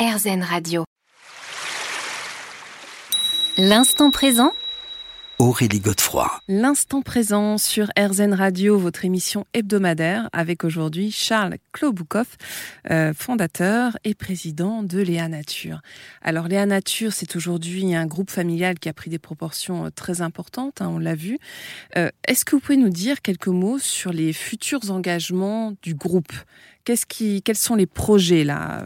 RZN Radio. L'instant présent Aurélie Godefroy. L'instant présent sur RZN Radio, votre émission hebdomadaire, avec aujourd'hui Charles Kloboukov, euh, fondateur et président de Léa Nature. Alors Léa Nature, c'est aujourd'hui un groupe familial qui a pris des proportions euh, très importantes, hein, on l'a vu. Euh, est-ce que vous pouvez nous dire quelques mots sur les futurs engagements du groupe? Qu'est-ce qui, Quels sont les projets là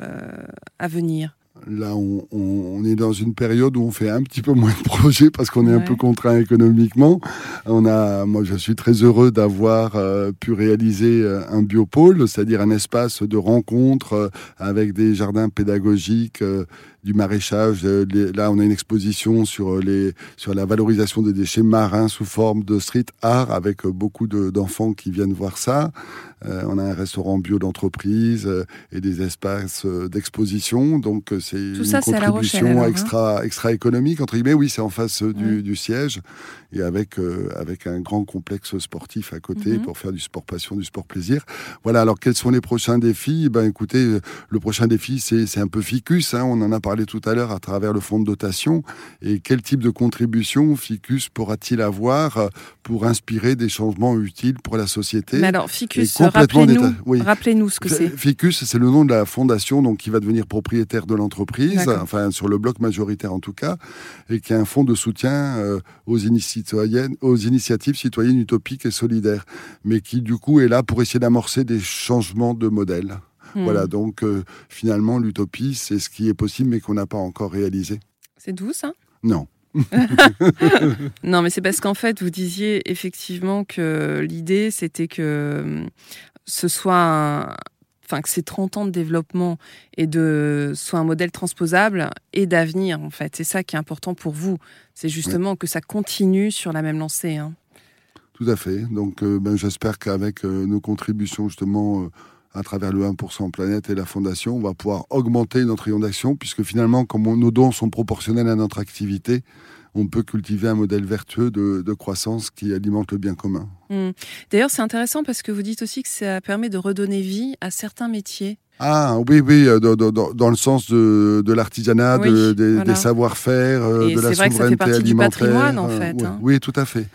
à venir? Là, on, est dans une période où on fait un petit peu moins de projets parce qu'on est un peu contraint économiquement. On a, moi, je suis très heureux d'avoir euh, pu réaliser euh, un biopôle, c'est-à-dire un espace de rencontre euh, avec des jardins pédagogiques du maraîchage. Là, on a une exposition sur, les, sur la valorisation des déchets marins sous forme de street art avec beaucoup d'enfants qui viennent voir ça. Euh, on a un restaurant bio d'entreprise euh, et des espaces euh, d'exposition. Donc, c'est une contribution hein. extra, extra économique, entre guillemets. Oui, c'est en face du, du, siège et avec, avec un grand complexe sportif à côté mhm. pour faire du sport passion, du sport plaisir. Voilà, alors quels sont les prochains défis? Ben écoutez, le prochain défi, c'est un peu ficus. Hein. on en a parlé tout à l'heure à travers le fonds de dotation. Et quel type de contribution Ficus pourra-t-il avoir euh, pour inspirer des changements utiles pour la société Mais alors, Ficus, rappelez-nous rappelez ce que c'est. Ficus, c'est le nom de la fondation donc, qui va devenir propriétaire de l'entreprise, enfin sur le bloc majoritaire en tout cas, et qui est un fonds de soutien euh, aux, aux initiatives citoyennes utopiques et solidaires, mais qui du coup est là pour essayer d'amorcer des changements de modèle. Voilà, hmm. donc euh, finalement, l'utopie, c'est ce qui est possible, mais qu'on n'a pas encore réalisé. C'est doux, ça Non. non, mais c'est parce qu'en fait, vous disiez effectivement que l'idée, c'était que hum, ce soit enfin que ces 30 ans de développement et de soit un modèle transposable et d'avenir en fait. C'est ça qui est important pour vous. C'est justement que ça continue sur la même lancée. Hein. Tout à fait. Donc euh, ben, j'espère qu'avec euh, nos contributions justement à travers le 1% Planète et la Fondation, on va pouvoir augmenter notre rayon d'action, puisque finalement, comme nos dons sont proportionnels à notre activité, on peut cultiver un modèle vertueux de, croissance qui alimente le bien commun. Hmm. D'ailleurs, c'est intéressant parce que vous dites aussi que ça permet de redonner vie à certains métiers. Ah oui, oui, euh, dans, le sens de, l'artisanat, des, savoir-faire, euh, de la souveraineté vrai que ça fait partie Du patrimoine, en fait. Hein. oui, tout à fait.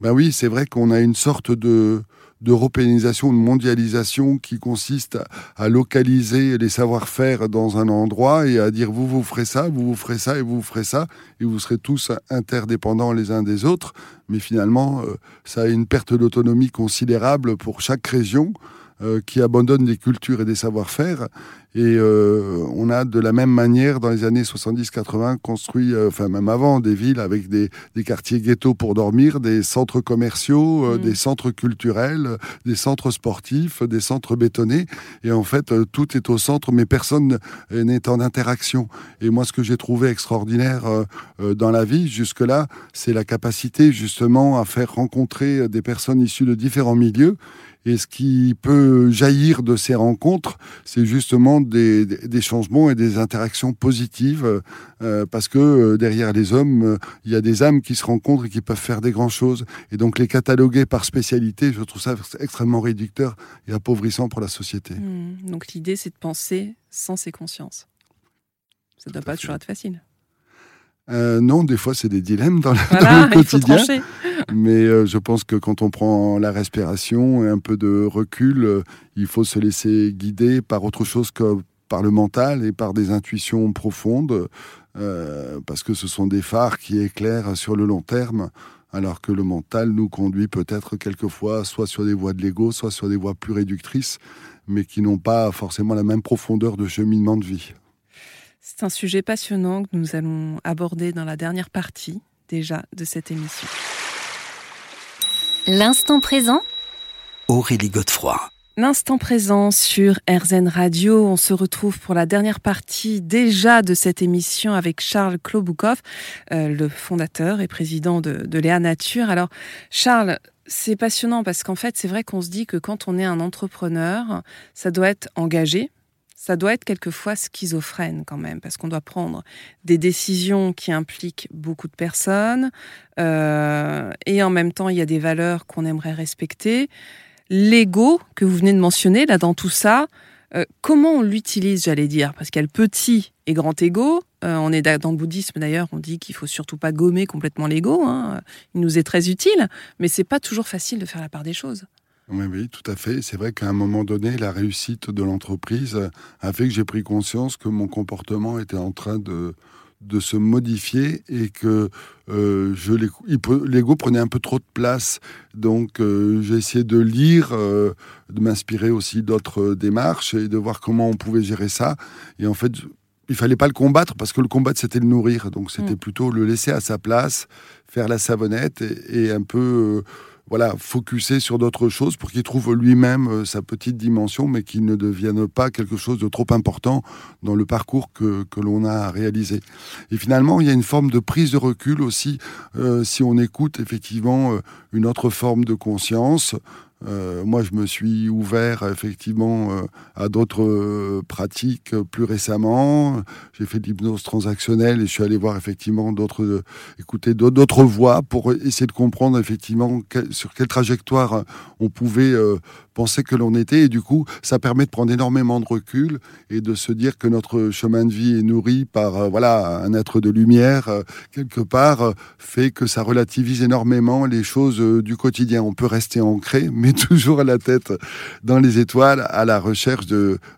Ben oui, c'est vrai qu'on a une sorte de, d'européanisation, de mondialisation qui consiste à, localiser les savoir-faire dans un endroit et à dire vous vous ferez ça, vous vous ferez ça et vous vous ferez ça et vous serez tous interdépendants les uns des autres. Mais finalement, euh, ça a une perte d'autonomie considérable pour chaque région. Euh, qui abandonne des cultures et des savoir-faire. Et euh, on a de la même manière, dans les années 70-80, construit, euh, enfin même avant, des villes avec des, des quartiers ghettos pour dormir, des centres commerciaux, mm. des centres culturels, des centres sportifs, des centres bétonnés. Et en fait, tout est au centre, mais personne n'est en interaction. Et moi, ce que j'ai trouvé extraordinaire dans la vie, jusque-là, c'est la capacité justement à faire rencontrer des personnes issues de différents milieux et ce qui peut jaillir de ces rencontres, c'est justement des, changements et des interactions positives, euh, parce que euh, derrière les hommes, euh, il y a des âmes qui se rencontrent et qui peuvent faire des grandes choses. Et donc les cataloguer par spécialité, je trouve ça extrêmement réducteur et appauvrissant pour la société. Mmh. donc l'idée, c'est de penser sans ses consciences. Ça ne doit pas toujours être facile. Euh, non, des fois, c'est des dilemmes dans, le quotidien. Mais euh, je pense que quand on prend la respiration et un peu de recul, euh, il faut se laisser guider par autre chose que par le mental et par des intuitions profondes, parce que ce sont des phares qui éclairent sur le long terme, alors que le mental nous conduit peut-être quelquefois soit sur des voies de l'ego, soit sur des voies plus réductrices, mais qui n'ont pas forcément la même profondeur de cheminement de vie. C'est un sujet passionnant que nous allons aborder dans la dernière partie déjà de cette émission. L'instant présent Aurélie Godefroy. L'instant présent sur RZN Radio, on se retrouve pour la dernière partie déjà de cette émission avec Charles Kloboukov, euh, le fondateur et président de, de Léa Nature. Alors Charles, c'est passionnant parce qu'en fait c'est vrai qu'on se dit que quand on est un entrepreneur, ça doit être engagé, ça doit être quelquefois schizophrène quand même, parce qu'on doit prendre des décisions qui impliquent beaucoup de personnes, euh, et en même temps, il y a des valeurs qu'on aimerait respecter. L'ego que vous venez de mentionner, là, dans tout ça, Euh, comment on l'utilise, j'allais dire? Parce qu'il y a le petit et grand ego. Euh, on est dans le bouddhisme d'ailleurs, on dit qu'il faut surtout pas gommer complètement l'ego. Hein. Il nous est très utile, mais c'est pas toujours facile de faire la part des choses. Oui, oui, tout à fait. C'est vrai qu'à un moment donné, la réussite de l'entreprise a fait que j'ai pris conscience que mon comportement était en train de, de se modifier et que euh, l'ego prenait un peu trop de place. Donc euh, j'ai essayé de lire, euh, de m'inspirer aussi d'autres démarches et de voir comment on pouvait gérer ça. Et en fait, il fallait pas le combattre parce que le combattre c'était le nourrir. Donc c'était mm. plutôt le laisser à sa place, faire la savonnette et, un peu voilà, focuser sur d'autres choses pour qu'il trouve lui-même euh, sa petite dimension, mais qu'il ne devienne pas quelque chose de trop important dans le parcours que, que l'on a réalisé. Et finalement, il y a une forme de prise de recul aussi, euh, si on écoute effectivement euh, une autre forme de conscience, euh, moi, je me suis ouvert effectivement euh, à d'autres euh, pratiques plus récemment. J'ai fait de l'hypnose transactionnelle et je suis allé voir effectivement d'autres, écouter d'autres voies pour essayer de comprendre effectivement sur quelle trajectoire on pouvait penser que l'on était. Et du coup, ça permet de prendre énormément de recul et de se dire que notre chemin de vie est nourri par voilà un être de lumière quelque part fait que ça relativise énormément les choses du quotidien. On peut rester ancré, mais toujours à la tête dans les étoiles, à la recherche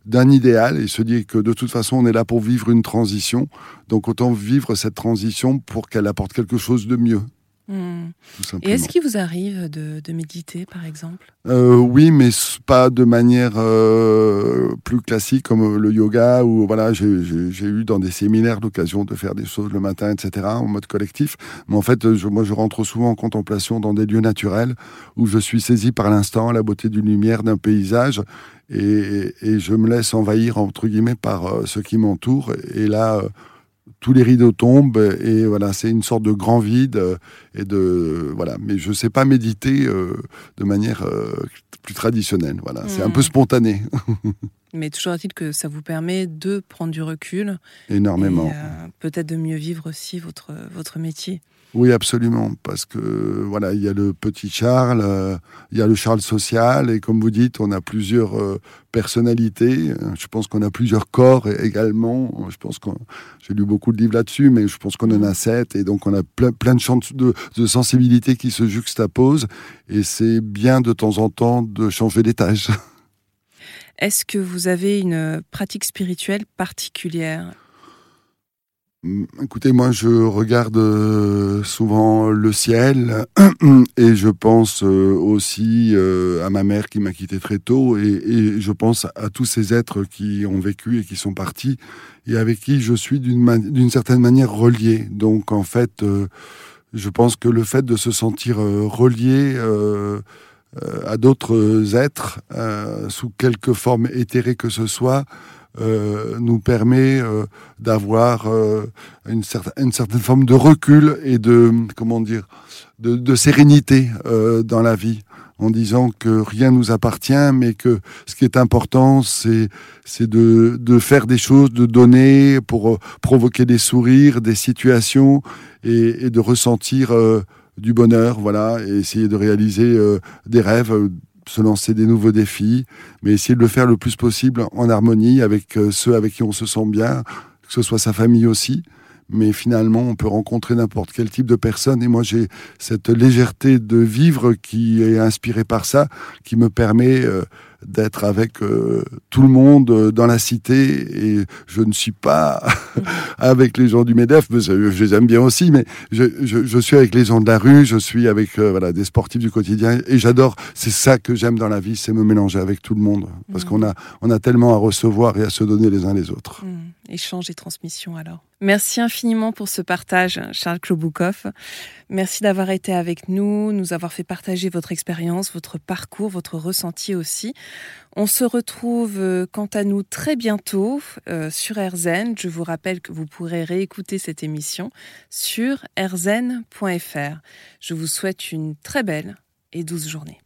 d'un idéal et se dire que de toute façon, on est là pour vivre une transition. Donc autant vivre cette transition pour qu'elle apporte quelque chose de mieux. Et est-ce qu'il vous arrive de, méditer, par exemple? Euh, Oui, mais pas de manière euh, plus classique comme le yoga, ou voilà, j'ai eu dans des séminaires l'occasion de faire des choses le matin, etc., en mode collectif. Mais en fait, je, moi, je rentre souvent en contemplation dans des lieux naturels où je suis saisi par l'instant, la beauté d'une lumière, d'un paysage, et, et, je me laisse envahir, entre guillemets, par euh, ce qui m'entoure. Et là, tous les rideaux tombent et voilà, c'est une sorte de grand vide euh, et de voilà. Mais je sais pas méditer euh, de manière euh, plus traditionnelle. Voilà, c'est un peu hmm. spontané. Mais toujours est-il que ça vous permet de prendre du recul. Énormément. Peut-être de mieux vivre aussi votre votre métier. Oui, absolument, parce que voilà, il y a le petit Charles, euh, il y a le Charles social, et comme vous dites, on a plusieurs euh, personnalités. Je pense qu'on a plusieurs corps également. Je pense que j'ai lu beaucoup de livres là-dessus, mais je pense qu'on en a sept, et donc on a plein, de de, de sensibilité qui se juxtaposent, et c'est bien de temps en temps de changer d'étage. Est-ce que vous avez une pratique spirituelle particulière? Écoutez, moi je regarde euh, souvent le ciel et je pense euh, aussi euh, à ma mère qui m'a quitté très tôt et, je pense à tous ces êtres qui ont vécu et qui sont partis et avec qui je suis d'une certaine manière relié. Donc en fait, je pense que le fait de se sentir relié à d'autres êtres, sous quelque forme éthérée que ce soit, euh, nous permet euh, d'avoir euh, une, une, certaine forme de recul et de comment dire de, de sérénité dans la vie en disant que rien nous appartient, mais que ce qui est important, c'est de, de faire des choses, de donner pour provoquer des sourires, des situations et, et de ressentir du bonheur, voilà, et essayer de réaliser des rêves se lancer des nouveaux défis, mais essayer de le faire le plus possible en harmonie avec euh, ceux avec qui on se sent bien, que ce soit sa famille aussi. Mais finalement, on peut rencontrer n'importe quel type de personne. Et moi, j'ai cette légèreté de vivre qui est inspirée par ça, qui me permet euh, d'être avec euh, tout le monde euh, dans la cité et je ne suis pas avec les gens du MEDEF, mais je, les aime bien aussi, mais je, je, je, suis avec les gens de la rue, je suis avec euh, voilà, des sportifs du quotidien et j'adore, c'est ça que j'aime dans la vie, c'est me mélanger avec tout le monde parce mmh. qu'on a, on a tellement à recevoir et à se donner les uns les autres. Mmh. Échange et transmission alors. Merci infiniment pour ce partage, Charles Kloboukov. Merci d'avoir été avec nous, nous avoir fait partager votre expérience, votre parcours, votre ressenti aussi. On se retrouve euh, quant à nous très bientôt euh, sur RZN. Je vous rappelle que vous pourrez réécouter cette émission sur rzn.fr. Je vous souhaite une très belle et douce journée.